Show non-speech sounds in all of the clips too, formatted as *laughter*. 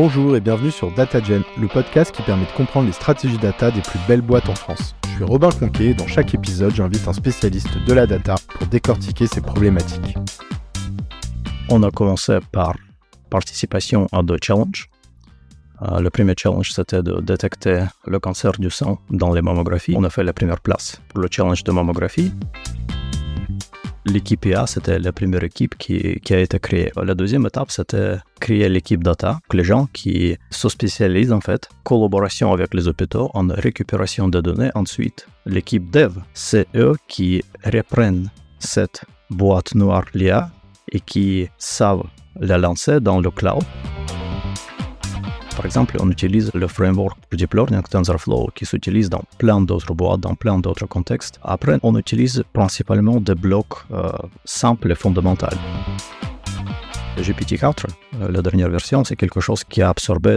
Bonjour et bienvenue sur DataGen, le podcast qui permet de comprendre les stratégies data des plus belles boîtes en France. Je suis Robin Conquet et dans chaque épisode, j'invite un spécialiste de la data pour décortiquer ces problématiques. On a commencé par participation à deux challenges. Euh, le premier challenge, c'était de détecter le cancer du sang dans les mammographies. On a fait la première place pour le challenge de mammographie. L'équipe IA, c'était la première équipe qui, a été créée. La deuxième étape, c'était créer l'équipe data, les gens qui se spécialisent en fait, collaboration avec les hôpitaux en récupération de données. Ensuite, l'équipe dev, c'est eux qui reprennent cette boîte noire l'IA et qui savent la lancer dans le cloud. Par exemple, on utilise le framework pour deep learning TensorFlow qui s'utilise dans plein d'autres boîtes, dans plein d'autres contextes. Après, on utilise principalement des blocs euh, simples et fondamentaux. Le GPT-4, euh, la dernière version, c'est quelque chose qui a absorbé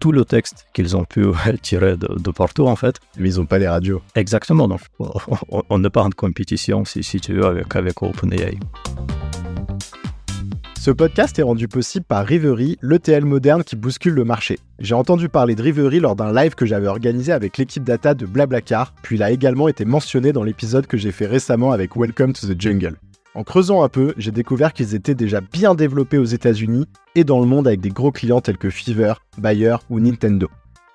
tout, le texte qu'ils ont pu *laughs* tirer de, partout en fait. Mais ils n'ont pas les radios. Exactement, donc *laughs* on n'est pas en compétition si, si tu veux avec, avec OpenAI. Ce podcast est rendu possible par Rivery, l'ETL moderne qui bouscule le marché. J'ai entendu parler de Rivery lors d'un live que j'avais organisé avec l'équipe data de Blablacar, puis il a également été mentionné dans l'épisode que j'ai fait récemment avec Welcome to the Jungle. En creusant un peu, j'ai découvert qu'ils étaient déjà bien développés aux États-Unis et dans le monde avec des gros clients tels que Fever, Bayer ou Nintendo.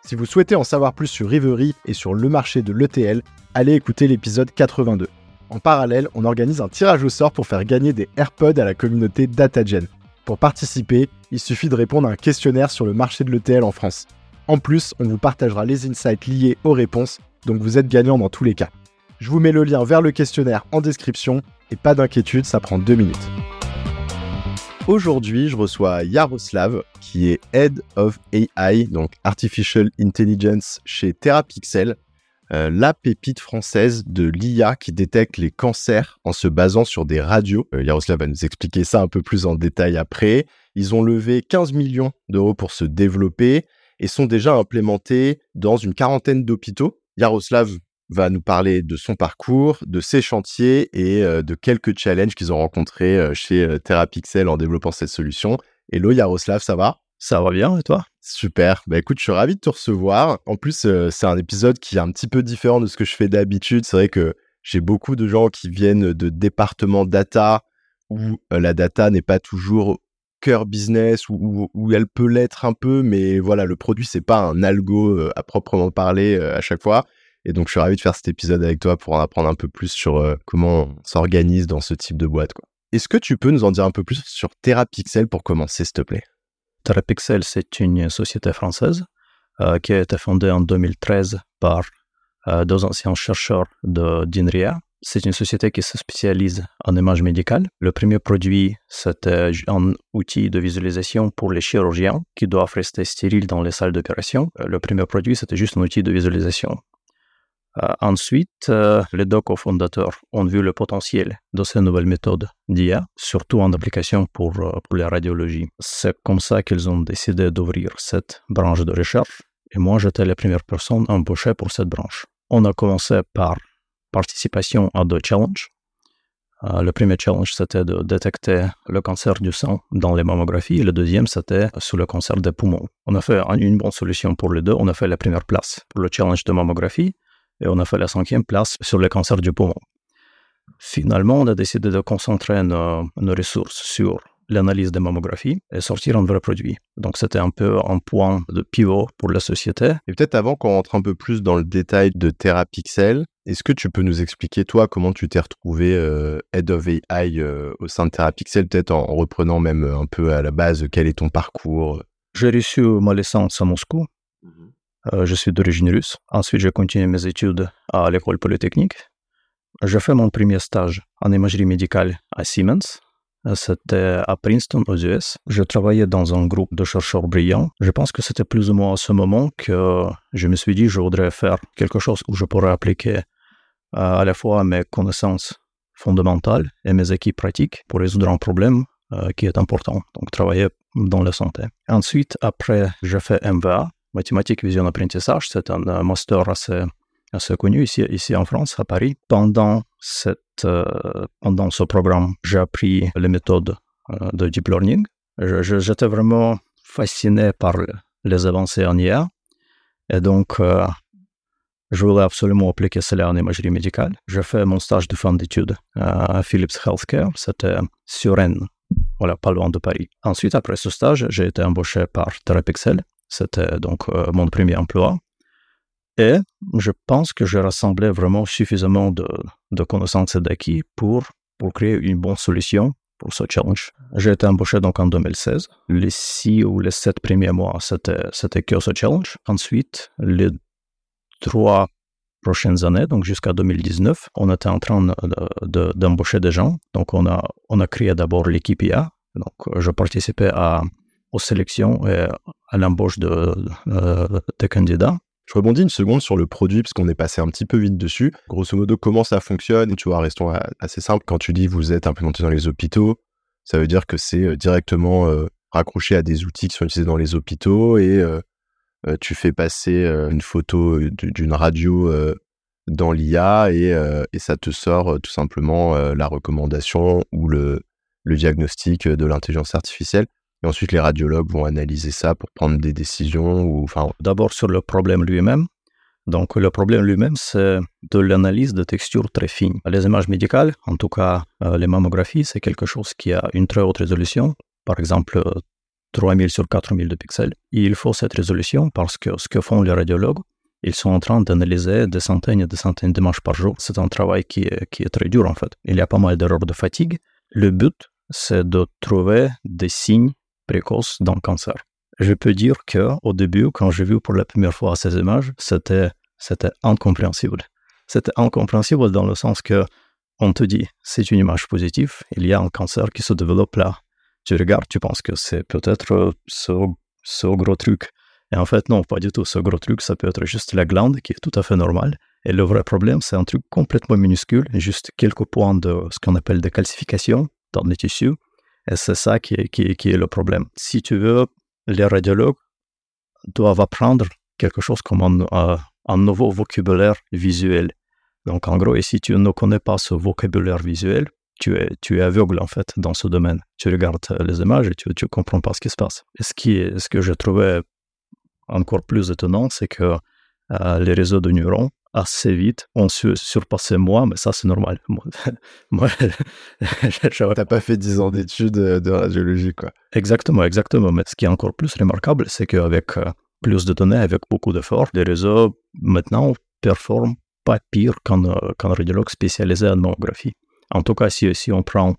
Si vous souhaitez en savoir plus sur Rivery et sur le marché de l'ETL, allez écouter l'épisode 82. En parallèle, on organise un tirage au sort pour faire gagner des AirPods à la communauté DataGen. Pour participer, il suffit de répondre à un questionnaire sur le marché de l'ETL en France. En plus, on vous partagera les insights liés aux réponses, donc vous êtes gagnant dans tous les cas. Je vous mets le lien vers le questionnaire en description, et pas d'inquiétude, ça prend deux minutes. Aujourd'hui, je reçois Yaroslav, qui est Head of AI, donc Artificial Intelligence chez Therapixel, euh, la pépite française de l'IA qui détecte les cancers en se basant sur des radios. Euh, Yaroslav va nous expliquer ça un peu plus en détail après. Ils ont levé 15 millions d'euros pour se développer et sont déjà implémentés dans une quarantaine d'hôpitaux. Yaroslav va nous parler de son parcours, de ses chantiers et euh, de quelques challenges qu'ils ont rencontrés chez Therapixel en développant cette solution. Hello Yaroslav, ça va? Ça va bien et toi? Super. Bah écoute, je suis ravi de te recevoir. En plus, euh, c'est un épisode qui est un petit peu différent de ce que je fais d'habitude. C'est vrai que j'ai beaucoup de gens qui viennent de départements data où euh, la data n'est pas toujours cœur business ou où, elle peut l'être un peu, mais voilà, le produit c'est pas un algo euh, à proprement parler à chaque fois. Et donc je suis ravi de faire cet épisode avec toi pour en apprendre un peu plus sur comment on s'organise dans ce type de boîte. Est-ce que tu peux nous en dire un peu plus sur TerraPixel pour commencer, s'il te plaît? TerraPixel, c'est une société française euh, qui a été fondée en 2013 par euh, deux anciens chercheurs d'INRIA. C'est une société qui se spécialise en images médicales. Le premier produit, c'était un outil de visualisation pour les chirurgiens qui doivent rester stériles dans les salles d'opération. Euh, le premier produit, c'était juste un outil de visualisation. Euh, ensuite, euh, les deux cofondateurs ont vu le potentiel de ces nouvelles méthodes d'IA, surtout en application pour, euh, pour la radiologie. C'est comme ça qu'ils ont décidé d'ouvrir cette branche de recherche, et moi j'étais la première personne embauchée pour cette branche. On a commencé par participation à deux challenges. le premier challenge, c'était de détecter le cancer du sang dans les mammographies, et le deuxième, c'était sur le cancer des poumons. On a fait une bonne solution pour les deux. On a fait la première place pour le challenge de mammographie, et on a fait la cinquième place sur le cancer du poumon. Finalement, on a décidé de concentrer nos, ressources sur l'analyse de mammographie et sortir un vrai produit. Donc c'était un peu un point de pivot pour la société. Et peut-être avant qu'on rentre un peu plus dans le détail de TerraPixel, est-ce que tu peux nous expliquer toi comment tu t'es retrouvé euh, Head of AI euh, au sein de TerraPixel, peut-être en, reprenant même un peu à la base quel est ton parcours? J'ai reçu ma licence à Moscou je suis d'origine russe. Ensuite, j'ai continué mes études à l'école polytechnique. J'ai fait mon premier stage en imagerie médicale à Siemens. C'était à Princeton, aux US. Je travaillais dans un groupe de chercheurs brillants. Je pense que c'était plus ou moins à ce moment que je me suis dit je voudrais faire quelque chose où je pourrais appliquer euh, à la fois mes connaissances fondamentales et mes acquis pratiques pour résoudre un problème euh, qui est important, donc travailler dans la santé. Ensuite, après, j'ai fait MVA, mathématiques vision apprentissage. C'est un euh, master assez, assez connu ici, ici en France, à Paris. Pendant, cette, euh, pendant ce programme, j'ai appris les méthodes euh, de deep learning. J'étais vraiment fasciné par les avancées en IA. Et donc, je voulais absolument appliquer cela en imagerie médicale. J'ai fait mon stage de fin d'études à Philips Healthcare. C'était sur Rennes, voilà, pas loin de Paris. Ensuite, après ce stage, j'ai été embauché par Therapixel. C'était donc euh, mon premier emploi. Et je pense que j'ai rassemblé vraiment suffisamment de, connaissances et d'acquis pour, pour créer une bonne solution pour ce challenge. J'ai été embauché donc en 2016. Les six ou les sept premiers mois, c'était, que ce challenge. Ensuite, les trois prochaines années, donc jusqu'à 2019, on était en train de, d'embaucher des gens. Donc, on a, on a créé d'abord l'équipe IA. Donc, je participais à, aux sélections et à l'embauche de, des candidats. Je rebondis une seconde sur le produit, parce qu'on est passé un petit peu vite dessus. Grosso modo, comment ça fonctionne? Tu vois, restons assez simple. Quand tu dis vous êtes implémenté dans les hôpitaux, ça veut dire que c'est euh, directement euh, raccroché à des outils qui sont utilisés dans les hôpitaux et euh, tu fais passer une photo d'une radio dans l'IA et, ça te sort tout simplement la recommandation ou le diagnostic de l'intelligence artificielle. Et ensuite, les radiologues vont analyser ça pour prendre des décisions. Ou. D'abord sur le problème lui-même. Donc le problème lui-même, c'est de l'analyse de textures très fines. Les images médicales, en tout cas les mammographies, c'est quelque chose qui a une très haute résolution, par exemple 3000 sur 4000 de pixels. Il faut cette résolution parce que ce que font les radiologues, ils sont en train d'analyser des centaines et des centaines d'images par jour. C'est un travail qui qui est très dur en fait. Il y a pas mal d'erreurs de fatigue. Le but, c'est de trouver des signes dans le cancer. Je peux dire que au début, quand j'ai vu pour la première fois ces images, c'était c'était incompréhensible. C'était incompréhensible dans le sens que on te dit c'est une image positive, il y a un cancer qui se développe là. Tu regardes, tu penses que c'est peut-être ce, ce gros truc. Et en fait, non, pas du tout. Ce gros truc, ça peut être juste la glande qui est tout à fait normale. Et le vrai problème, c'est un truc complètement minuscule, juste quelques points de ce qu'on appelle de calcification dans les tissus et c'est ça qui est, qui, est, le problème. Si tu veux, les radiologues doivent apprendre quelque chose comme un, euh, un nouveau vocabulaire visuel. Donc en gros, et si tu ne connais pas ce vocabulaire visuel, tu es, tu es aveugle en fait dans ce domaine. Tu regardes les images et tu ne comprends pas ce qui se passe. Ce, qui ce que j'ai trouvé encore plus étonnant, c'est que euh, les réseaux de neurones assez vite. On se surpassait moi, mais ça, c'est normal. *laughs* moi, *laughs* T'as pas fait 10 ans d'études euh, de radiologie, quoi. Exactement, exactement. Mais ce qui est encore plus remarquable, c'est qu'avec euh, plus de données, avec beaucoup d'efforts, les réseaux, maintenant, performent pas pire qu'un euh, radiologue spécialisé en mammographie. En tout cas, si, si on prend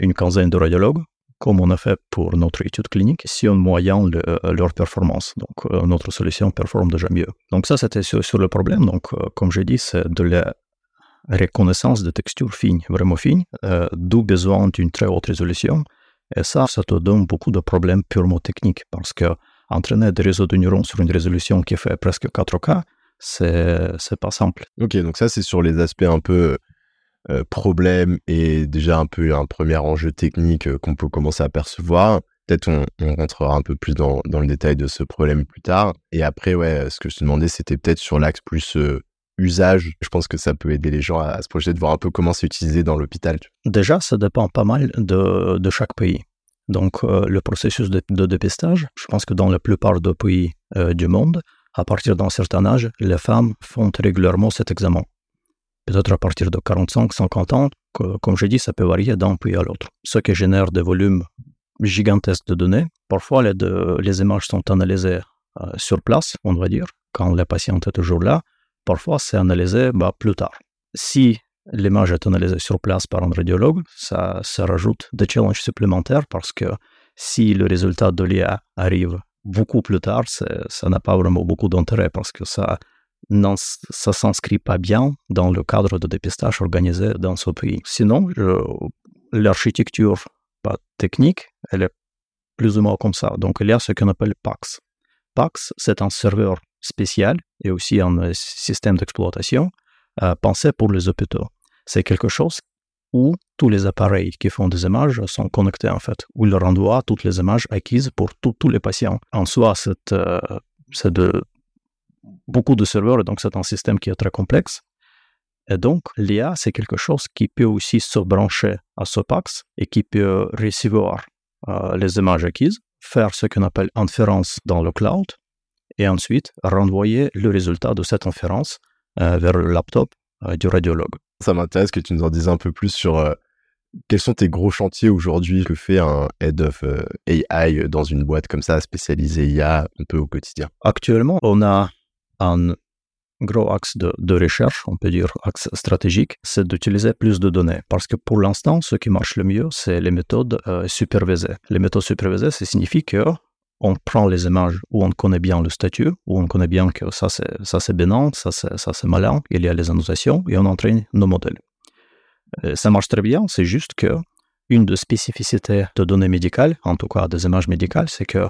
une quinzaine de radiologues, comme on a fait pour notre étude clinique, si on moyenne leur performance. Donc, euh, notre solution performe déjà mieux. Donc, ça, c'était sur, le problème. Donc, euh, comme j'ai dit, c'est de la reconnaissance de textures fines, vraiment fines, euh, d'où besoin d'une très haute résolution. Et ça, ça te donne beaucoup de problèmes purement techniques parce que entraîner des réseaux de neurones sur une résolution qui fait presque 4K, c'est, pas simple. Ok, donc ça, c'est sur les aspects un peu euh, problème et déjà un peu un premier enjeu technique euh, qu'on peut commencer à percevoir. Peut-être on, rentrera un peu plus dans, le détail de ce problème plus tard. Et après, ouais, ce que je te demandais, c'était peut-être sur l'axe plus euh, usage. Je pense que ça peut aider les gens à, se projeter, de voir un peu comment c'est utilisé dans l'hôpital. Déjà, ça dépend pas mal de, chaque pays. Donc, le processus de, dépistage, je pense que dans la plupart des pays du monde, à partir d'un certain âge, les femmes font régulièrement cet examen peut-être à partir de 45, 50 ans, comme je dis, ça peut varier d'un pays à l'autre. Ce qui génère des volumes gigantesques de données. Parfois, les, images sont analysées euh, sur place, on va dire, quand le patient est toujours là. Parfois, c'est analysé bah, plus tard. Si l'image est analysée sur place par un radiologue, ça rajoute des challenges supplémentaires parce que si le résultat de l'IA arrive beaucoup plus tard, ça n'a pas vraiment beaucoup d'intérêt parce que ça non, ça s'inscrit pas bien dans le cadre de dépistage organisé dans ce pays. Sinon, l'architecture technique, elle est plus ou moins comme ça. Donc, il y a ce qu'on appelle PAX. PAX, c'est un serveur spécial et aussi un euh, système d'exploitation euh, pensé pour les hôpitaux. C'est quelque chose où tous les appareils qui font des images sont connectés en fait, où il renvoie toutes les images acquises pour tous les patients. En soi, c'est euh, de beaucoup de serveurs, et donc c'est un système qui est très complexe. Et donc, l'IA, c'est quelque chose qui peut aussi se brancher à ce PAX et qui peut recevoir euh, les images acquises, faire ce qu'on appelle inférence dans le cloud et ensuite renvoyer le résultat de cette inférence euh, vers le laptop euh, du radiologue. Ça m'intéresse que tu nous en dises un peu plus sur quels sont tes gros chantiers aujourd'hui que fait un head of AI dans une boîte comme ça spécialisée IA un peu au quotidien? Actuellement, on a un gros axe de, recherche, on peut dire axe stratégique, c'est d'utiliser plus de données. Parce que pour l'instant, ce qui marche le mieux, c'est les méthodes euh, supervisées. Les méthodes supervisées, ça signifie que on prend les images où on connaît bien le statut, où on connaît bien que ça c'est, ça c'est bénin, ça c'est, ça c'est malin, il y a les annotations, et on entraîne nos modèles. Euh, ça marche très bien, c'est juste que une des spécificités de données médicales, en tout cas des images médicales, c'est que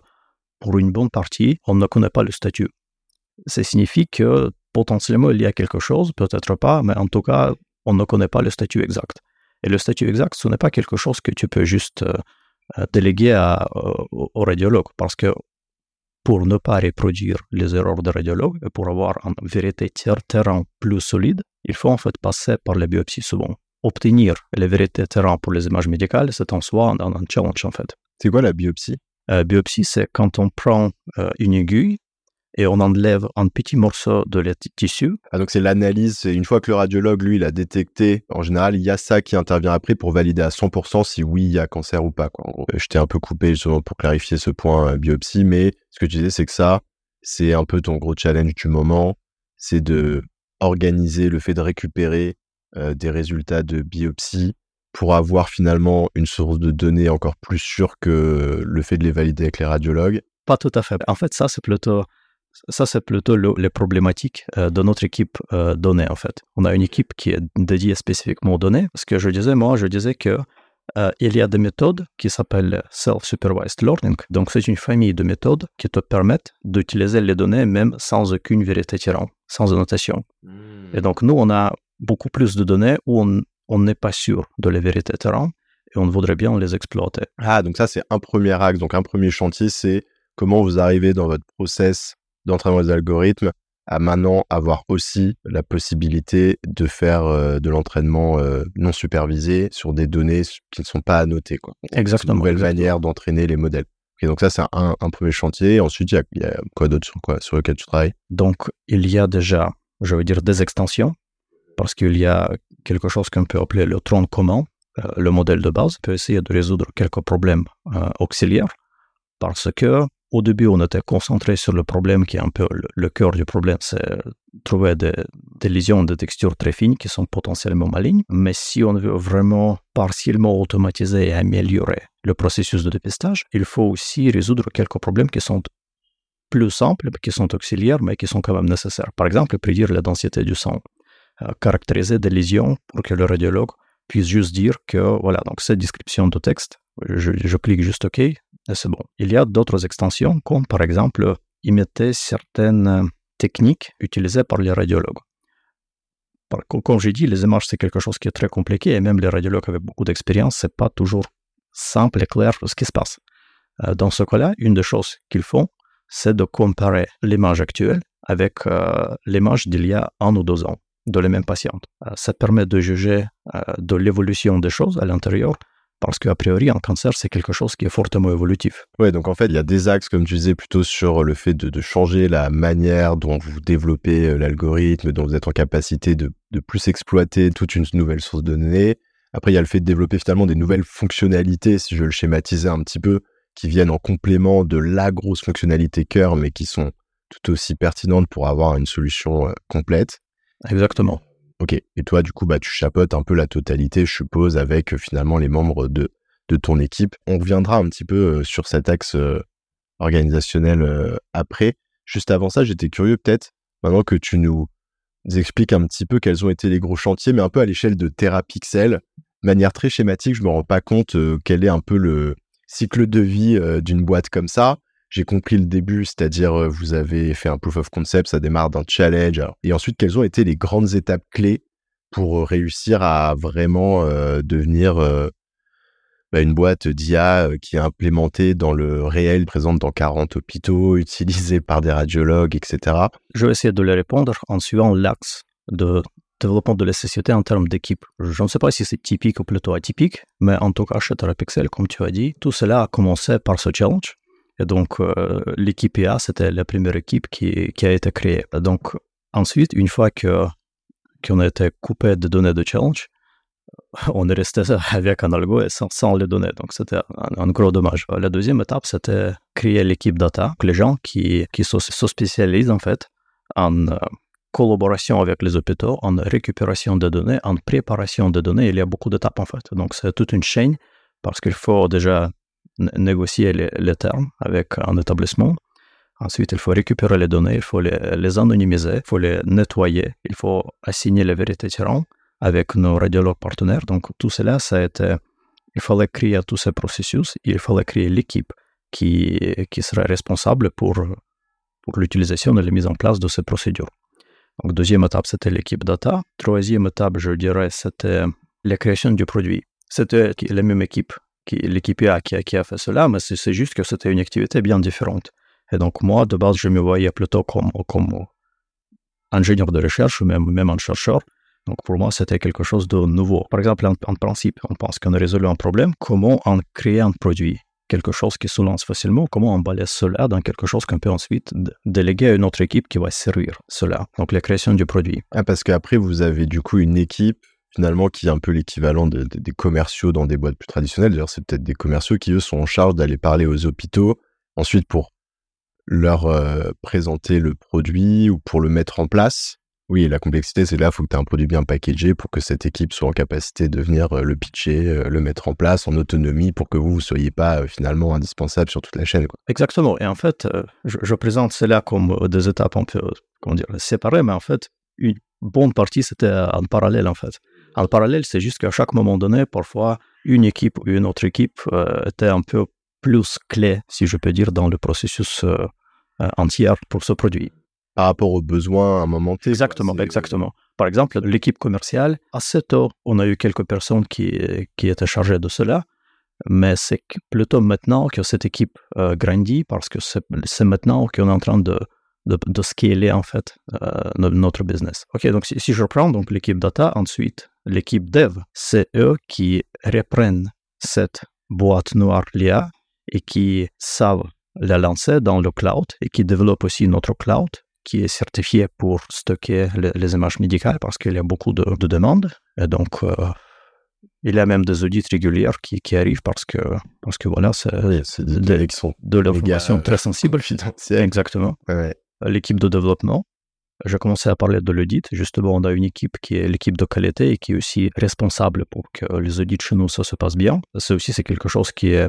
pour une bonne partie, on ne connaît pas le statut. Ça signifie que potentiellement il y a quelque chose, peut-être pas, mais en tout cas, on ne connaît pas le statut exact. Et le statut exact, ce n'est pas quelque chose que tu peux juste euh, euh, déléguer à, au, radiologue, parce que pour ne pas reproduire les erreurs de radiologue et pour avoir une vérité terrain plus solide, il faut en fait passer par les biopsies souvent. Obtenir les vérités terrain pour les images médicales, c'est en soi un, un challenge en fait. C'est quoi la biopsie? Euh, Biopsie, c'est quand on prend une aiguille et on enlève un petit morceau de tissu. Ah, donc c'est l'analyse, c'est une fois que le radiologue, lui, il a détecté, en général, il y a ça qui intervient après pour valider à 100% si oui, il y a cancer ou pas. Quoi. je t'ai un peu coupé justement pour clarifier ce point euh, biopsie, mais ce que tu disais, c'est que ça, c'est un peu ton gros challenge du moment, c'est de organiser le fait de récupérer euh, des résultats de biopsie pour avoir finalement une source de données encore plus sûre que le fait de les valider avec les radiologues. Pas tout à fait. En fait, ça, c'est plutôt ça, c'est plutôt les problématiques euh, de notre équipe euh, donnée, en fait. On a une équipe qui est dédiée spécifiquement aux données. Ce que je disais, moi, je disais que euh, il y a des méthodes qui s'appellent self-supervised learning. Donc, c'est une famille de méthodes qui te permettent d'utiliser les données même sans aucune vérité tirante, sans annotation. Et donc, nous, on a beaucoup plus de données où on n'est pas sûr de la vérité terrain et on voudrait bien les exploiter. Ah, donc ça, c'est un premier axe. Donc, un premier chantier, c'est comment vous arrivez dans votre process d'entraînement des algorithmes à maintenant avoir aussi la possibilité de faire euh, de l'entraînement euh, non supervisé sur des données qui ne sont pas annotées. Quoi. Exactement. Une nouvelle manière d'entraîner les modèles. Et donc ça, c'est un, premier chantier. Ensuite, il y, a, quoi d'autre sur, quoi, sur lequel tu travailles? Donc, il y a déjà, je veux dire, des extensions, parce qu'il y a quelque chose qu'on peut appeler le tronc commun, euh, le modèle de base, peut essayer de résoudre quelques problèmes auxiliaires, parce que au début, on était concentré sur le problème qui est un peu le, cœur du problème, c'est trouver des, lésions de texture très fines qui sont potentiellement malignes. Mais si on veut vraiment partiellement automatiser et améliorer le processus de dépistage, il faut aussi résoudre quelques problèmes qui sont plus simples, qui sont auxiliaires, mais qui sont quand même nécessaires. Par exemple, prédire la densité du sang, euh, caractériser des lésions pour que le radiologue puisse juste dire que, voilà, donc cette description de texte, je, je clique juste OK, c'est bon. Il y a d'autres extensions, comme par exemple imiter certaines techniques utilisées par les radiologues. Comme j'ai dit, les images, c'est quelque chose qui est très compliqué, et même les radiologues avec beaucoup d'expérience, c'est pas toujours simple et clair ce qui se passe. Euh, dans ce cas-là, une des choses qu'ils font, c'est de comparer l'image actuelle avec euh, l'image d'il y a un ou deux ans de la même patiente. Euh, ça permet de juger de l'évolution des choses à l'intérieur parce qu'a priori, un cancer, c'est quelque chose qui est fortement évolutif. Ouais, donc en fait, il y a des axes, comme tu disais, plutôt sur le fait de, changer la manière dont vous développez euh, l'algorithme, dont vous êtes en capacité de, plus exploiter toute une nouvelle source de données. Après, il y a le fait de développer finalement des nouvelles fonctionnalités, si je veux le schématiser un petit peu, qui viennent en complément de la grosse fonctionnalité cœur, mais qui sont tout aussi pertinentes pour avoir une solution euh, complète. Exactement. Ok. Et toi, du coup, bah, tu chapotes un peu la totalité, je suppose, avec euh, finalement les membres de, de ton équipe. On reviendra un petit peu euh, sur cet axe euh, organisationnel après. Juste avant ça, j'étais curieux peut-être, maintenant que tu nous expliques un petit peu quels ont été les gros chantiers, mais un peu à l'échelle de Terapixel. De manière très schématique, je me rends pas compte quel est un peu le cycle de vie d'une boîte comme ça j'ai compris le début, c'est-à-dire euh, vous avez fait un proof of concept, ça démarre d'un challenge. et ensuite, quelles ont été les grandes étapes clés pour euh, réussir à vraiment euh, devenir bah, une boîte d'IA qui est implémentée dans le réel, présente dans 40 hôpitaux, *laughs* utilisée par des radiologues, etc. Je vais essayer de les répondre en suivant l'axe de développement de la société en termes d'équipe. Je ne sais pas si c'est typique ou plutôt atypique, mais en tout cas chez Terapixel, comme tu as dit, tout cela a commencé par ce challenge Et donc, euh, l'équipe IA, c'était la première équipe qui, a été créée. Donc, ensuite, une fois que qu'on a été coupé de données de challenge, *laughs* on est resté *laughs* avec un algo et sans, sans les données. Donc, c'était un, gros dommage. La deuxième étape, c'était créer l'équipe data, les gens qui, qui se, se spécialisent en fait en euh, collaboration avec les hôpitaux, en récupération de données, en préparation de données. Il y a beaucoup d'étapes en fait. Donc, c'est toute une chaîne parce qu'il faut déjà négocier les, termes avec un établissement. Ensuite, il faut récupérer les données, il faut les, anonymiser, il faut les nettoyer, il faut assigner les vérités tyran avec nos radiologues partenaires. Donc, tout cela, ça a été. Il fallait créer tous ces processus, il fallait créer l'équipe qui, qui serait responsable pour, pour l'utilisation et la mise en place de ces procédures. Donc, deuxième étape, c'était l'équipe data. Troisième étape, je dirais, c'était la création du produit. C'était la même équipe l'équipe A qui a, fait cela, mais c'est juste que c'était une activité bien différente. Et donc moi, de base, je me voyais plutôt comme, ingénieur de recherche même, même un chercheur. Donc pour moi, c'était quelque chose de nouveau. Par exemple, en, principe, on pense qu'on a résolu un problème. Comment en créer un produit? Quelque chose qui se lance facilement, comment emballer cela dans quelque chose qu'on peut ensuite déléguer à une autre équipe qui va servir cela? Donc la création du produit. Ah, parce qu'après, vous avez du coup une équipe finalement qui est un peu l'équivalent de, de, des commerciaux dans des boîtes plus traditionnelles. D'ailleurs, c'est peut-être des commerciaux qui, eux, sont en charge d'aller parler aux hôpitaux, ensuite pour leur euh, présenter le produit ou pour le mettre en place. Oui, la complexité, c'est là, il faut que tu aies un produit bien packagé pour que cette équipe soit en capacité de venir euh, le pitcher, euh, le mettre en place en autonomie pour que vous ne soyez pas finalement indispensable sur toute la chaîne. Quoi. Exactement. Et en fait, je, je présente cela comme des étapes un peu, comment dire, séparées, mais en fait, une bonne partie, c'était en parallèle, en fait. En parallèle, c'est juste qu'à chaque moment donné, parfois, une équipe ou une autre équipe euh, était un peu plus clé, si je peux dire, dans le processus euh, entier pour ce produit. Par rapport aux besoins à un moment T. Exactement, exactement. Par exemple, l'équipe commerciale, assez tôt, on a eu quelques personnes qui, qui étaient chargées de cela, mais c'est plutôt maintenant que cette équipe euh, grandit parce que c'est maintenant qu'on est en train de, de, de scaler en fait euh, notre business. Ok, donc si, si je reprends donc l'équipe data, ensuite l'équipe dev, c'est eux qui reprennent cette boîte noire l'IA et qui savent la lancer dans le cloud et qui développent aussi notre cloud qui est certifié pour stocker les, les images médicales parce qu'il y a beaucoup de, de demandes. Et donc, euh, il y a même des audits réguliers qui, qui arrivent parce que, parce que voilà, c'est oui, de, de, l'information très sensible. *laughs* Exactement. Ouais. L'équipe de développement, j'ai commencé à parler de l'audit. Justement, on a une équipe qui est l'équipe de qualité et qui est aussi responsable pour que les audits chez nous, ça se passe bien. Ça aussi, c'est quelque chose qui est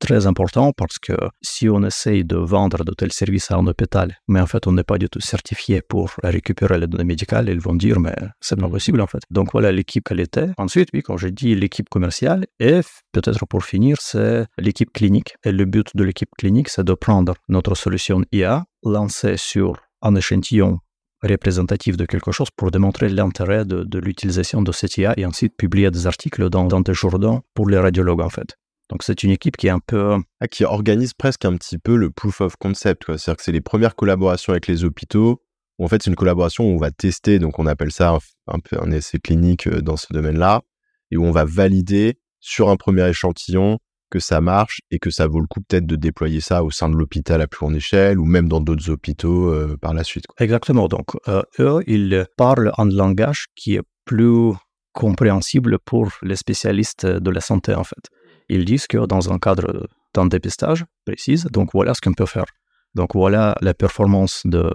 très important parce que si on essaye de vendre de tels services à un hôpital, mais en fait on n'est pas du tout certifié pour récupérer les données médicales, ils vont dire mais c'est pas possible en fait. Donc voilà l'équipe qualité. Ensuite, oui, quand je dis l'équipe commerciale, et peut-être pour finir, c'est l'équipe clinique. Et le but de l'équipe clinique, c'est de prendre notre solution IA, lancer sur un échantillon représentatif de quelque chose pour démontrer l'intérêt de, l'utilisation de cette IA et ensuite publier des articles dans, des journaux pour les radiologues en fait. Donc c'est une équipe qui est un peu... Ah, qui organise presque un petit peu le proof of concept. C'est-à-dire que c'est les premières collaborations avec les hôpitaux. En fait, c'est une collaboration où on va tester, donc on appelle ça un, un peu un essai clinique dans ce domaine-là, et où on va valider sur un premier échantillon que ça marche et que ça vaut le coup peut-être de déployer ça au sein de l'hôpital à plus grande échelle ou même dans d'autres hôpitaux euh, par la suite. Exactement. Donc, euh, eux, ils parlent un langage qui est plus compréhensible pour les spécialistes de la santé, en fait ils disent que dans un cadre d'un dépistage précis, donc voilà ce qu'on peut faire. Donc voilà la performance de,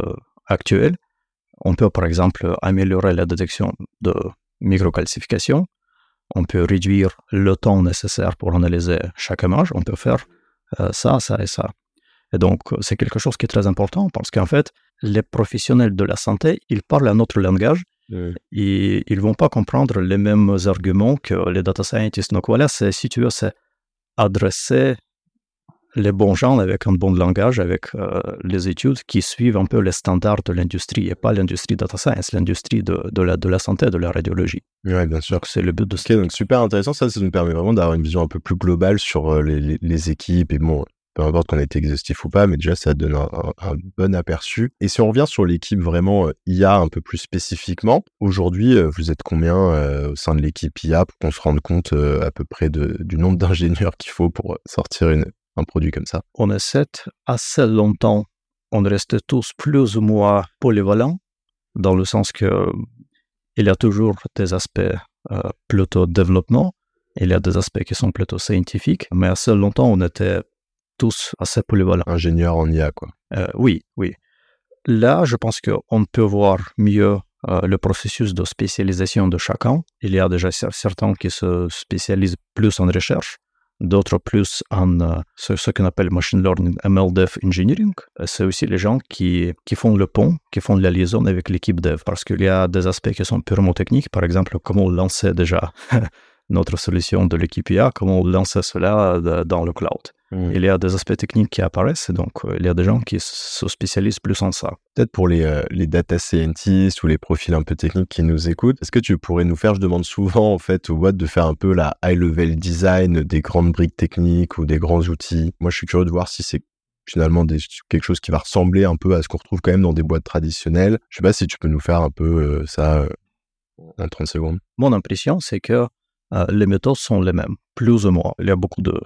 actuelle. On peut par exemple améliorer la détection de microcalcification. On peut réduire le temps nécessaire pour analyser chaque image. On peut faire euh, ça, ça et ça. Et donc c'est quelque chose qui est très important parce qu'en fait, les professionnels de la santé, ils parlent un autre langage Oui. et ils vont pas comprendre les mêmes arguments que les data scientists. Donc voilà, c'est, si tu veux, c'est adresser les bons gens avec un bon langage, avec euh, les études qui suivent un peu les standards de l'industrie et pas l'industrie data science, l'industrie de, de, la, de la santé, de la radiologie. Oui, bien sûr. C'est le but de Ok, donc super intéressant. Ça, ça nous permet vraiment d'avoir une vision un peu plus globale sur euh, les, les, les équipes et bon, peu importe qu'on ait été exhaustif ou pas, mais déjà ça donne un, un, un bon aperçu. Et si on revient sur l'équipe vraiment euh, IA un peu plus spécifiquement, aujourd'hui euh, vous êtes combien euh, au sein de l'équipe IA pour qu'on se rende compte à peu près de, du nombre d'ingénieurs qu'il faut pour sortir une, un produit comme ça On essaie assez longtemps. On restait tous plus ou moins polyvalents, dans le sens que il y a toujours des aspects euh, plutôt développement, il y a des aspects qui sont plutôt scientifiques, mais assez longtemps, on était tous assez polyvalents. Ingénieurs en IA, quoi. Euh, oui, oui. Là, je pense qu'on peut voir mieux euh, le processus de spécialisation de chacun. Il y a déjà certains qui se spécialisent plus en recherche, d'autres plus en euh, ce, qu'on appelle machine learning, ML dev engineering. C'est aussi les gens qui, qui font le pont, qui font la liaison avec l'équipe dev, parce qu'il y a des aspects qui sont purement techniques, par exemple, comment lancer déjà notre solution de l'équipe IA, comment lancer cela euh, dans le cloud. Hmm. Il y a des aspects techniques qui apparaissent, donc euh, il y a des gens qui se spécialisent plus en ça. Peut-être pour les, euh, les data scientists ou les profils un peu techniques qui nous écoutent, est-ce que tu pourrais nous faire, je demande souvent en fait au Watt de faire un peu la high-level design des grandes briques techniques ou des grands outils? Moi je suis curieux de voir si c'est finalement des, quelque chose qui va ressembler un peu à ce qu'on retrouve quand même dans des boîtes traditionnelles. Je sais pas si tu peux nous faire un peu ça en 30 secondes. Mon impression, c'est que euh, les méthodes sont les mêmes, plus ou moins. Il y a beaucoup de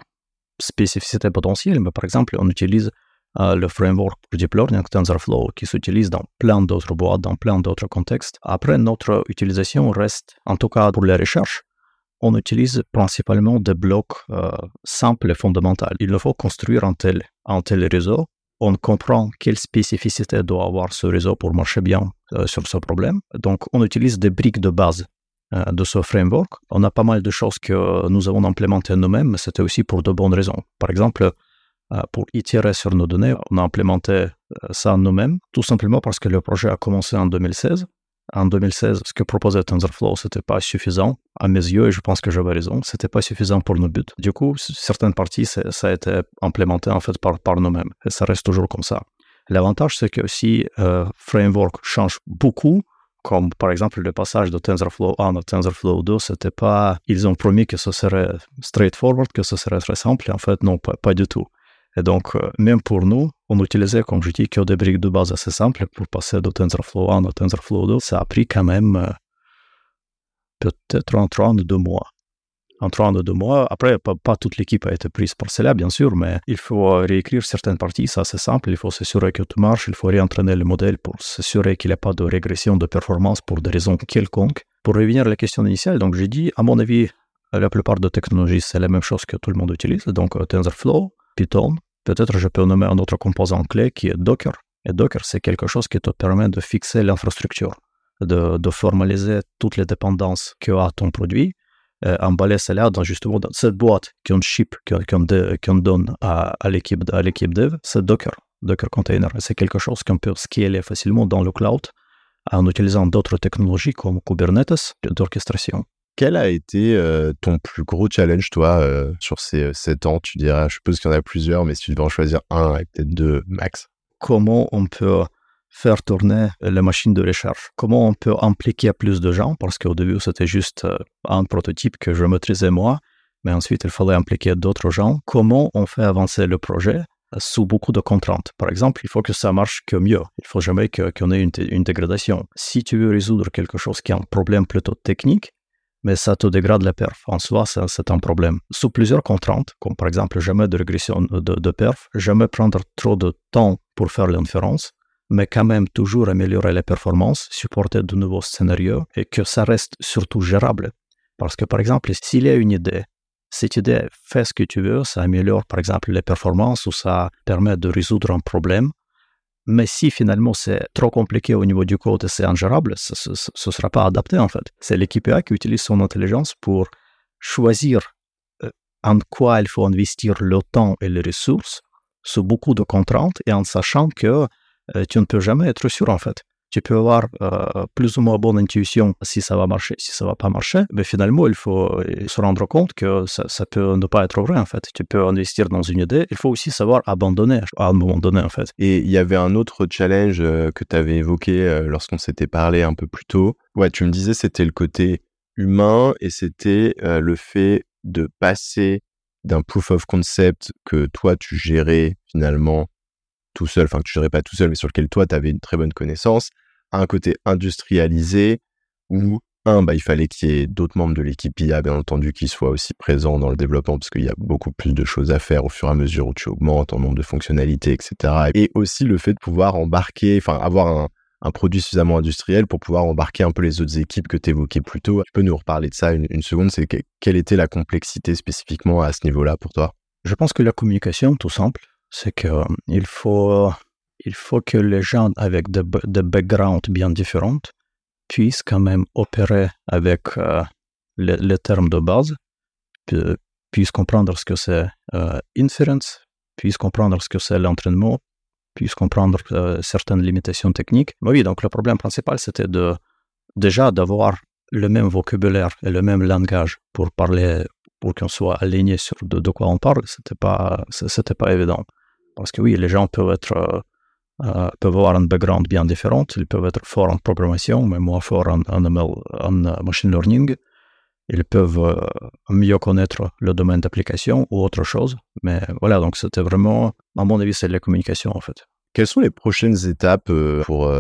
spécificités potentielles, mais par exemple, on utilise euh, le framework pour deep learning TensorFlow qui s'utilise dans plein d'autres boîtes, dans plein d'autres contextes. Après, notre utilisation reste, en tout cas pour les recherches, on utilise principalement des blocs euh, simples et fondamentaux. Il faut construire un tel, un tel réseau. On comprend quelle spécificité doit avoir ce réseau pour marcher bien sur ce problème. Donc, on utilise des briques de base de ce framework. On a pas mal de choses que nous avons implémentées nous-mêmes, mais c'était aussi pour de bonnes raisons. Par exemple, euh, pour itérer sur nos données, on a implémenté euh, ça nous-mêmes, tout simplement parce que le projet a commencé en 2016. En 2016, ce que proposait TensorFlow, c'était pas suffisant à mes yeux, et je pense que j'avais raison. C'était pas suffisant pour nos buts. Du coup, certaines parties, ça a été implémenté en fait par, par nous-mêmes, et ça reste toujours comme ça. L'avantage, c'est que si euh, framework change beaucoup, comme par exemple le passage de TensorFlow 1 à TensorFlow 2, c'était pas. Ils ont promis que ce serait straightforward, que ce serait très simple, et en fait, non, pas, du tout. Et donc, euh, même pour nous, on utilisait, comme je dis, que des briques de base assez simples pour passer de TensorFlow 1 à TensorFlow 2. Ça a pris quand même euh, peut-être entre un deux mois en trois de deux mois. Après, pas, toute l'équipe a été prise par cela, bien sûr, mais il faut euh, réécrire certaines parties, ça c'est simple, il faut s'assurer que tout marche, il faut réentraîner le modèle pour s'assurer qu'il n'y a pas de régression de performance pour des raisons quelconques. Pour revenir à la question initiale, donc j'ai dit, à mon avis, la plupart des technologies, c'est la même chose que tout le monde utilise, donc euh, TensorFlow, Python, peut-être je peux nommer un autre composant clé qui est Docker. Et Docker, c'est quelque chose qui te permet de fixer l'infrastructure, de, de formaliser toutes les dépendances que a ton produit, euh, emballer cela dans justement dans cette boîte qu'on ship, qu'on donne à, à l'équipe dev, c'est Docker, Docker Container. C'est quelque chose qu'on peut scaler facilement dans le cloud en utilisant d'autres technologies comme Kubernetes d'orchestration. Quel a été euh, ton plus gros challenge, toi, euh, sur ces sept ans Tu diras, je suppose qu'il y en a plusieurs, mais si tu devais en choisir un, et peut-être deux max. Comment on peut faire tourner la machine de recherche. Comment on peut impliquer plus de gens, parce qu'au début c'était juste euh, un prototype que je maîtrisais moi, mais ensuite il fallait impliquer d'autres gens. Comment on fait avancer le projet euh, sous beaucoup de contraintes? Par exemple, il faut que ça marche que mieux. Il faut jamais qu'on ait une, dégradation. Si tu veux résoudre quelque chose qui est un problème plutôt technique, mais ça te dégrade la perf. En soi, c'est un problème. Sous plusieurs contraintes, comme par exemple jamais de régression de, de perf, jamais prendre trop de temps pour faire l'inférence, mais quand même toujours améliorer les performances, supporter de nouveaux scénarios et que ça reste surtout gérable. Parce que par exemple, s'il y a une idée, cette idée fait ce que tu veux, ça améliore par exemple les performances ou ça permet de résoudre un problème. Mais si finalement c'est trop compliqué au niveau du code et c'est ingérable, ce ne sera pas adapté en fait. C'est l'équipe A qui utilise son intelligence pour choisir euh, en quoi il faut investir le temps et les ressources sous beaucoup de contraintes et en sachant que tu ne peux jamais être sûr en fait. Tu peux avoir euh, plus ou moins bonne intuition si ça va marcher, si ça va pas marcher, mais finalement il faut euh, se rendre compte que ça, peut ne pas être vrai en fait. Tu peux investir dans une idée, il faut aussi savoir abandonner à un moment donné en fait. Et il y avait un autre challenge que tu avais évoqué lorsqu'on s'était parlé un peu plus tôt. Ouais, tu me disais c'était le côté humain et c'était le fait de passer d'un proof of concept que toi tu gérais finalement tout seul, enfin que tu gérais pas tout seul, mais sur lequel toi, tu avais une très bonne connaissance, à un côté industrialisé où un, bah, il fallait qu'il y ait d'autres membres de l'équipe IA, bien entendu, qui soient aussi présents dans le développement, parce qu'il y a beaucoup plus de choses à faire au fur et à mesure où tu augmentes en nombre de fonctionnalités, etc. Et aussi le fait de pouvoir embarquer, enfin, avoir un, produit suffisamment industriel pour pouvoir embarquer un peu les autres équipes que tu évoquais plus tôt. Tu peux nous reparler de ça une, une seconde C'est quelle était la complexité spécifiquement à ce niveau-là pour toi? Je pense que la communication, tout simple, c'est que euh, faut il faut que les gens avec des de backgrounds bien différents puissent quand même opérer avec euh, les, les, termes de base, puissent comprendre ce que c'est euh, inference, puissent comprendre ce que c'est l'entraînement, puissent comprendre euh, certaines limitations techniques. Mais oui, donc le problème principal, c'était de déjà d'avoir le même vocabulaire et le même langage pour parler, pour qu'on soit aligné sur de, de, quoi on parle. C'était pas, c'était pas évident. Parce que oui, les gens peuvent être euh, euh, peuvent avoir un background bien différent. Ils peuvent être forts en programmation, mais moins forts en, en, ML, en euh, machine learning. Ils peuvent euh, mieux connaître le domaine d'application ou autre chose. Mais voilà, donc c'était vraiment, à mon avis, c'est la communication en fait. Quelles sont les prochaines étapes pour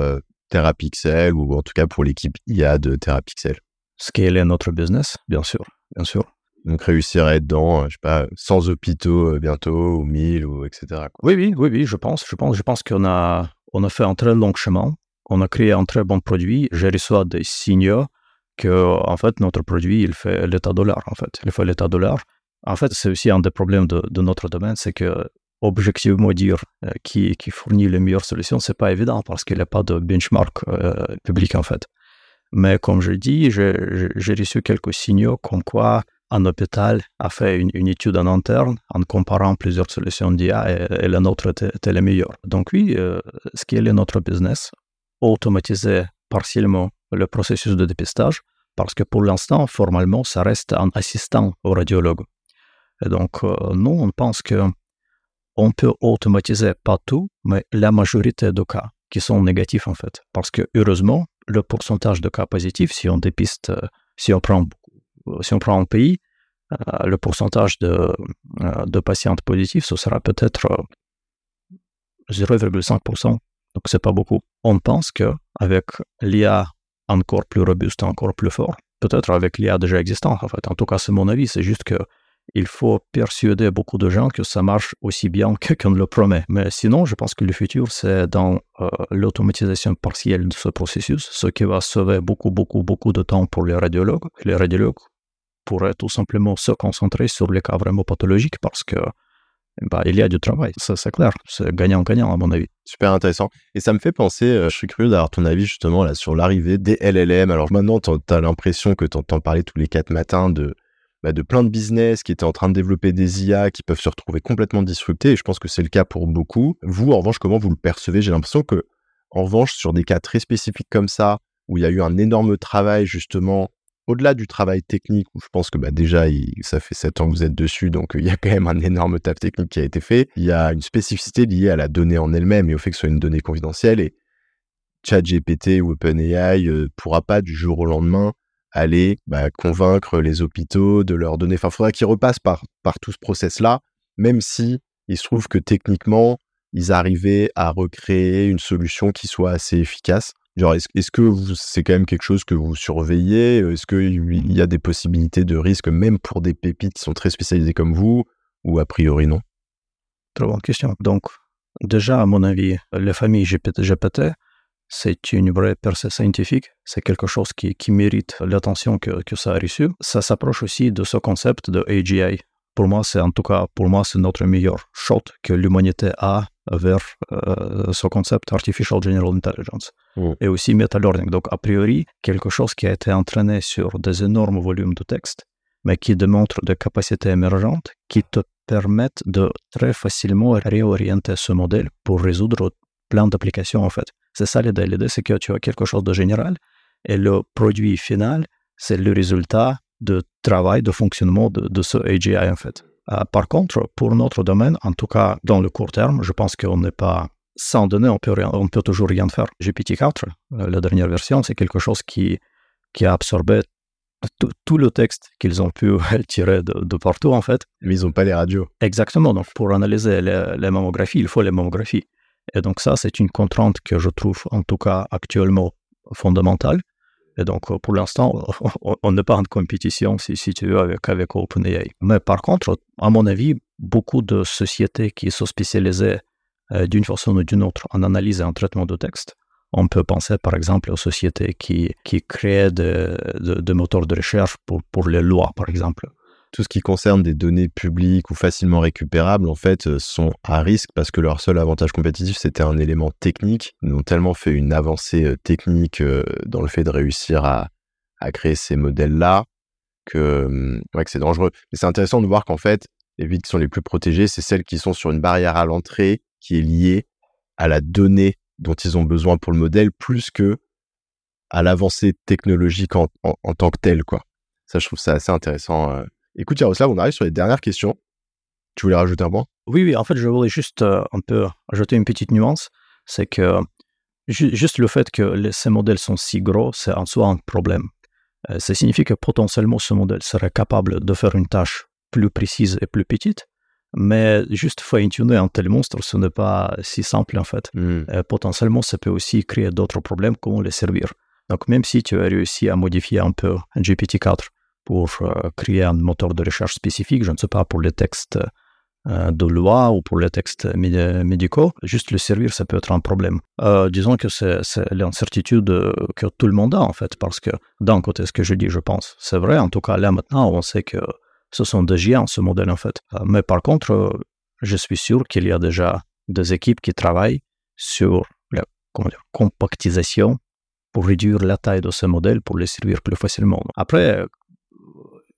TerraPixel ou en tout cas pour l'équipe IA de TerraPixel? Scaler notre business, bien sûr, bien sûr. Donc réussir à être dans, je sais pas, 100 hôpitaux euh, bientôt, ou 1000, ou etc. Oui, oui, oui, oui, je pense. Je pense, je pense qu'on a, on a fait un très long chemin. On a créé un très bon produit. J'ai reçu des signaux que, en fait, notre produit, il fait l'état de l'art, en fait. Il fait l'état de l'art. En fait, c'est aussi un des problèmes de, notre domaine, c'est que, objectivement dire euh, qui, qui fournit les meilleures solutions, c'est pas évident parce qu'il n'y a pas de benchmark euh, public, en fait. Mais comme je dis, j'ai reçu quelques signaux comme quoi un hôpital a fait une, étude en interne en comparant plusieurs solutions d'IA et, la nôtre était, la meilleure. Donc oui, euh, ce qui est notre business, automatiser partiellement le processus de dépistage, parce que pour l'instant, formellement, ça reste un assistant au radiologue. Et donc, euh, nous, on pense que on peut automatiser pas tout, mais la majorité de cas qui sont négatifs en fait. Parce que heureusement, le pourcentage de cas positifs, si on dépiste, euh, si on prend si on prend un pays, euh, le pourcentage de, euh, de patients positifs, ce sera peut-être 0,5%. Donc, c'est pas beaucoup. On pense qu'avec l'IA encore plus robuste, encore plus fort, peut-être avec l'IA déjà existante, en fait. En tout cas, c'est mon avis. C'est juste que il faut persuader beaucoup de gens que ça marche aussi bien que qu'on le promet. Mais sinon, je pense que le futur, c'est dans euh, l'automatisation partielle de ce processus, ce qui va sauver beaucoup, beaucoup, beaucoup de temps pour les radiologues. Les radiologues pourrait tout simplement se concentrer sur les cas vraiment pathologiques parce que bah, il y a du travail, c'est clair, c'est gagnant-gagnant à mon avis. Super intéressant. Et ça me fait penser, euh, je suis curieux d'avoir ton avis justement là sur l'arrivée des LLM. Alors maintenant, tu as l'impression que tu entends parler tous les quatre matins de, bah, de plein de business qui étaient en train de développer des IA qui peuvent se retrouver complètement disruptés. Et je pense que c'est le cas pour beaucoup. Vous, en revanche, comment vous le percevez? J'ai l'impression que, en revanche, sur des cas très spécifiques comme ça, où il y a eu un énorme travail justement au-delà du travail technique, où je pense que bah, déjà, ça fait sept ans que vous êtes dessus, donc il y a quand même un énorme taf technique qui a été fait. Il y a une spécificité liée à la donnée en elle-même et au fait que ce soit une donnée confidentielle. Et ChatGPT ou OpenAI ne euh, pourra pas du jour au lendemain aller bah, convaincre les hôpitaux de leur donner. Enfin, il faudra qu'ils repassent par, par tout ce process-là, même si il se trouve que techniquement, ils arrivaient à recréer une solution qui soit assez efficace est-ce, que c'est quand même quelque chose que vous surveillez? Est-ce qu'il y a des possibilités de risque, même pour des pépites qui sont très spécialisées comme vous, ou a priori non? Très bonne question. Donc, déjà, à mon avis, la famille GPT, c'est une vraie percée scientifique, c'est quelque chose qui, mérite l'attention que, que, ça a reçu. Ça s'approche aussi de ce concept de AGI. Pour moi, c'est en tout cas, pour moi, c'est notre meilleur shot que l'humanité a vers euh, ce concept Artificial General Intelligence mmh. et aussi Meta Learning. Donc, a priori, quelque chose qui a été entraîné sur des énormes volumes de texte, mais qui démontre des capacités émergentes qui te permettent de très facilement réorienter ce modèle pour résoudre plein d'applications, en fait. C'est ça l'idée. L'idée, c'est que tu as quelque chose de général et le produit final, c'est le résultat de travail, de fonctionnement de, de ce AGI, en fait. Euh, par contre, pour notre domaine, en tout cas dans le court terme, je pense qu'on n'est pas sans données, on peut, on peut toujours rien faire. GPT-4, euh, la dernière version, c'est quelque chose qui, qui a absorbé tout le texte qu'ils ont pu *laughs* tirer de, partout, en fait. Mais ils n'ont pas les radios. Exactement. Donc, pour analyser les, les, mammographies, il faut les mammographies. Et donc, ça, c'est une contrainte que je trouve, en tout cas, actuellement fondamentale. Et donc, pour l'instant, on n'est pas en compétition, si, tu veux, avec, OpenAI. Mais par contre, à mon avis, beaucoup de sociétés qui sont spécialisées d'une façon ou d'une autre en analyse et en traitement de texte, on peut penser par exemple aux sociétés qui, créent des de, moteurs de recherche pour les lois, par exemple tout ce qui concerne des données publiques ou facilement récupérables, en fait, euh, sont à risque parce que leur seul avantage compétitif, c'était un élément technique. Ils ont tellement fait une avancée euh, technique euh, dans le fait de réussir à, créer ces modèles-là que, hum, ouais, que c'est dangereux. Mais c'est intéressant de voir qu'en fait, les villes qui sont les plus protégées, c'est celles qui sont sur une barrière à l'entrée qui est liée à la donnée dont ils ont besoin pour le modèle plus que à l'avancée technologique en, tant que telle, quoi. Ça, je trouve ça assez intéressant. Écoute, Yaroslav, on arrive sur les dernières questions. Tu voulais rajouter un point? Oui, oui, en fait, je voulais juste euh, un peu ajouter une petite nuance. C'est que juste le fait que ces modèles sont si gros, c'est en soi un problème. Euh, ça signifie que potentiellement ce modèle serait capable de faire une tâche plus précise et plus petite, mais juste fine-tuner un tel monstre, ce n'est pas si simple en fait. Euh, potentiellement, ça peut aussi créer d'autres problèmes, comment les servir. Donc même si tu as réussi à modifier un peu un GPT-4 pour euh, créer un moteur de recherche spécifique, je ne sais pas, pour les textes euh, de loi ou pour les textes médicaux, juste le servir, ça peut être un problème. Euh, disons que c'est l'incertitude que tout le monde a, en fait, parce que d'un côté, ce que je dis, je pense, c'est vrai, en tout cas, là, maintenant, on sait que ce sont des géants, ce modèle, en fait. mais par contre, je suis sûr qu'il y a déjà des équipes qui travaillent sur la compactisation pour réduire la taille de ce modèle, pour les servir plus facilement. Après,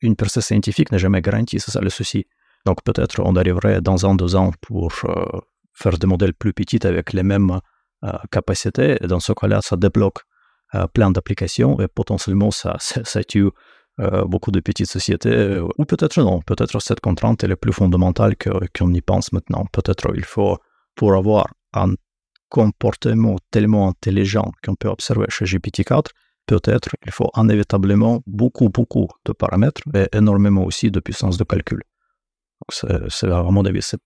une percée scientifique n'est jamais garantie, c'est ça le souci. Donc peut-être on arriverait dans un, deux ans pour euh, faire des modèles plus petits avec les mêmes euh, capacités. Et dans ce cas-là, ça débloque euh, plein d'applications et potentiellement ça, ça, tue beaucoup de petites sociétés. Ou peut-être non, peut-être cette contrainte est plus fondamentale qu'on y pense maintenant. Peut-être il faut, pour avoir un comportement tellement intelligent qu'on peut observer chez GPT-4, peut-être il faut inévitablement beaucoup, beaucoup de paramètres et énormément aussi de puissance de calcul. C'est, à mon avis, c'est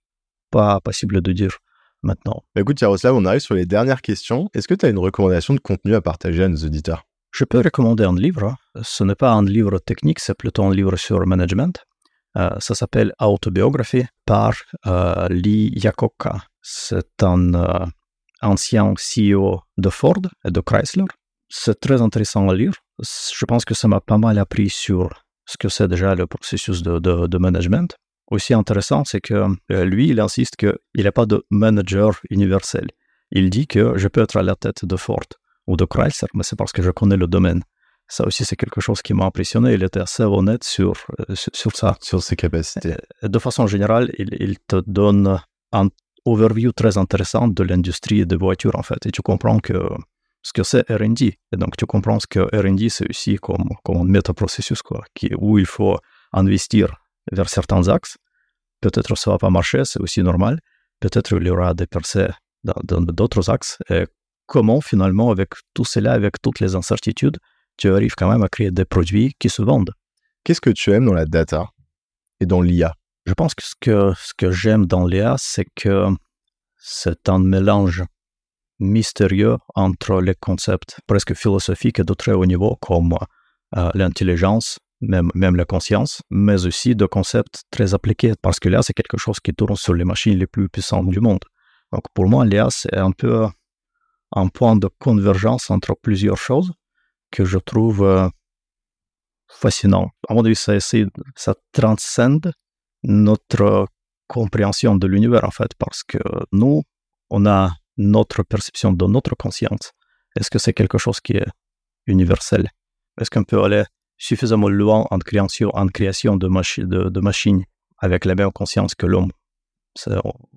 pas possible de dire maintenant. Bah, écoute, Yaroslav, on arrive sur les dernières questions. Est-ce que tu as une recommandation de contenu à partager à nos auditeurs? Je peux recommander un livre. Ce n'est pas un livre technique, c'est plutôt un livre sur management. Euh, ça s'appelle Autobiography par euh, Lee Iacocca. C'est un euh, ancien CEO de Ford et de Chrysler c'est très intéressant à lire. Je pense que ça m'a pas mal appris sur ce que c'est déjà le processus de, de, management. Aussi intéressant, c'est que euh, lui, il insiste qu'il n'est pas de manager universel. Il dit que je peux être à la tête de Ford ou de Chrysler, mais c'est parce que je connais le domaine. Ça aussi, c'est quelque chose qui m'a impressionné. Il était assez honnête sur, euh, sur, ça. Sur ses capacités. De façon générale, il, il te donne un overview très intéressant de l'industrie des voitures, en fait. Et tu comprends que ce que c'est R&D. Et donc, tu comprends ce que R&D, c'est aussi comme, comme un métaprocessus, quoi, qui, où il faut investir vers certains axes. Peut-être ça va pas marcher, c'est aussi normal. Peut-être il y aura des percées dans d'autres axes. Et comment, finalement, avec tout cela, avec toutes les incertitudes, tu arrives quand même à créer des produits qui se vendent? Qu'est-ce que tu aimes dans la data et dans l'IA Je pense que ce que, ce que j'aime dans l'IA, c'est que c'est un mélange mystérieux entre les concepts presque philosophiques et de très haut niveau comme euh, l'intelligence, même, même la conscience, mais aussi de concepts très appliqués, parce que là, c'est quelque chose qui tourne sur les machines les plus puissantes du monde. Donc pour moi, l'IA, c'est un peu un point de convergence entre plusieurs choses que je trouve euh, fascinant. À mon avis, ça, ça transcende notre compréhension de l'univers, en fait, parce que nous, on a notre perception de notre conscience, est-ce que c'est quelque chose qui est universel? Est-ce qu'on peut aller suffisamment loin en création, en création de, de, machines avec la même conscience que l'homme?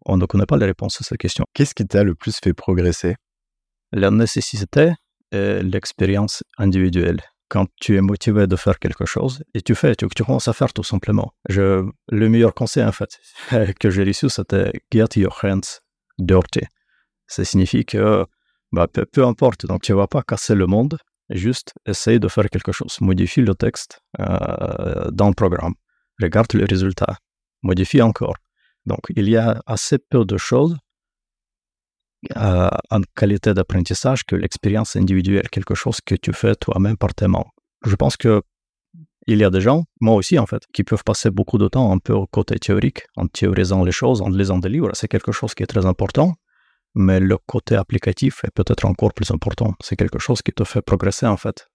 On, ne connaît pas la réponse à cette question. Qu'est-ce qui t'a le plus fait progresser? La nécessité et l'expérience individuelle. Quand tu es motivé de faire quelque chose, et tu fais, tu, tu commences à faire tout simplement. Je, le meilleur conseil, en fait, *laughs* que j'ai reçu, c'était Get your hands dirty. Ça signifie que bah, peu, importe, donc tu ne vas pas casser le monde, juste essaye de faire quelque chose. Modifie le texte euh, dans le programme, regarde le résultat, modifie encore. Donc il y a assez peu de choses en qualité d'apprentissage que l'expérience individuelle, quelque chose que tu fais toi-même par tes mains. Je pense que il y a des gens, moi aussi en fait, qui peuvent passer beaucoup de temps un peu au côté théorique, en théorisant les choses, en lisant des livres. C'est quelque chose qui est très important, mais le côté applicatif est peut-être encore plus important. C'est quelque chose qui te fait progresser en fait.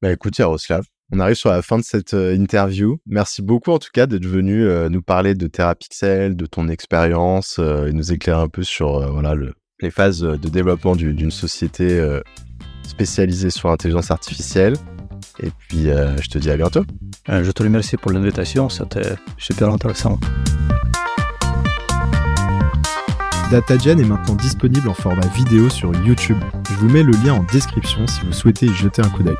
Bah écoute Yaroslav, on arrive sur la fin de cette euh, interview. Merci beaucoup en tout cas d'être venu euh, nous parler de TerraPixel, de ton expérience euh, et nous éclairer un peu sur voilà, les phases de développement d'une société spécialisée sur l'intelligence artificielle. Et puis, je te dis à bientôt. je te remercie pour l'invitation, c'était super intéressant. DataGen est maintenant disponible en format vidéo sur YouTube. Je vous mets le lien en description si vous souhaitez y jeter un coup d'œil.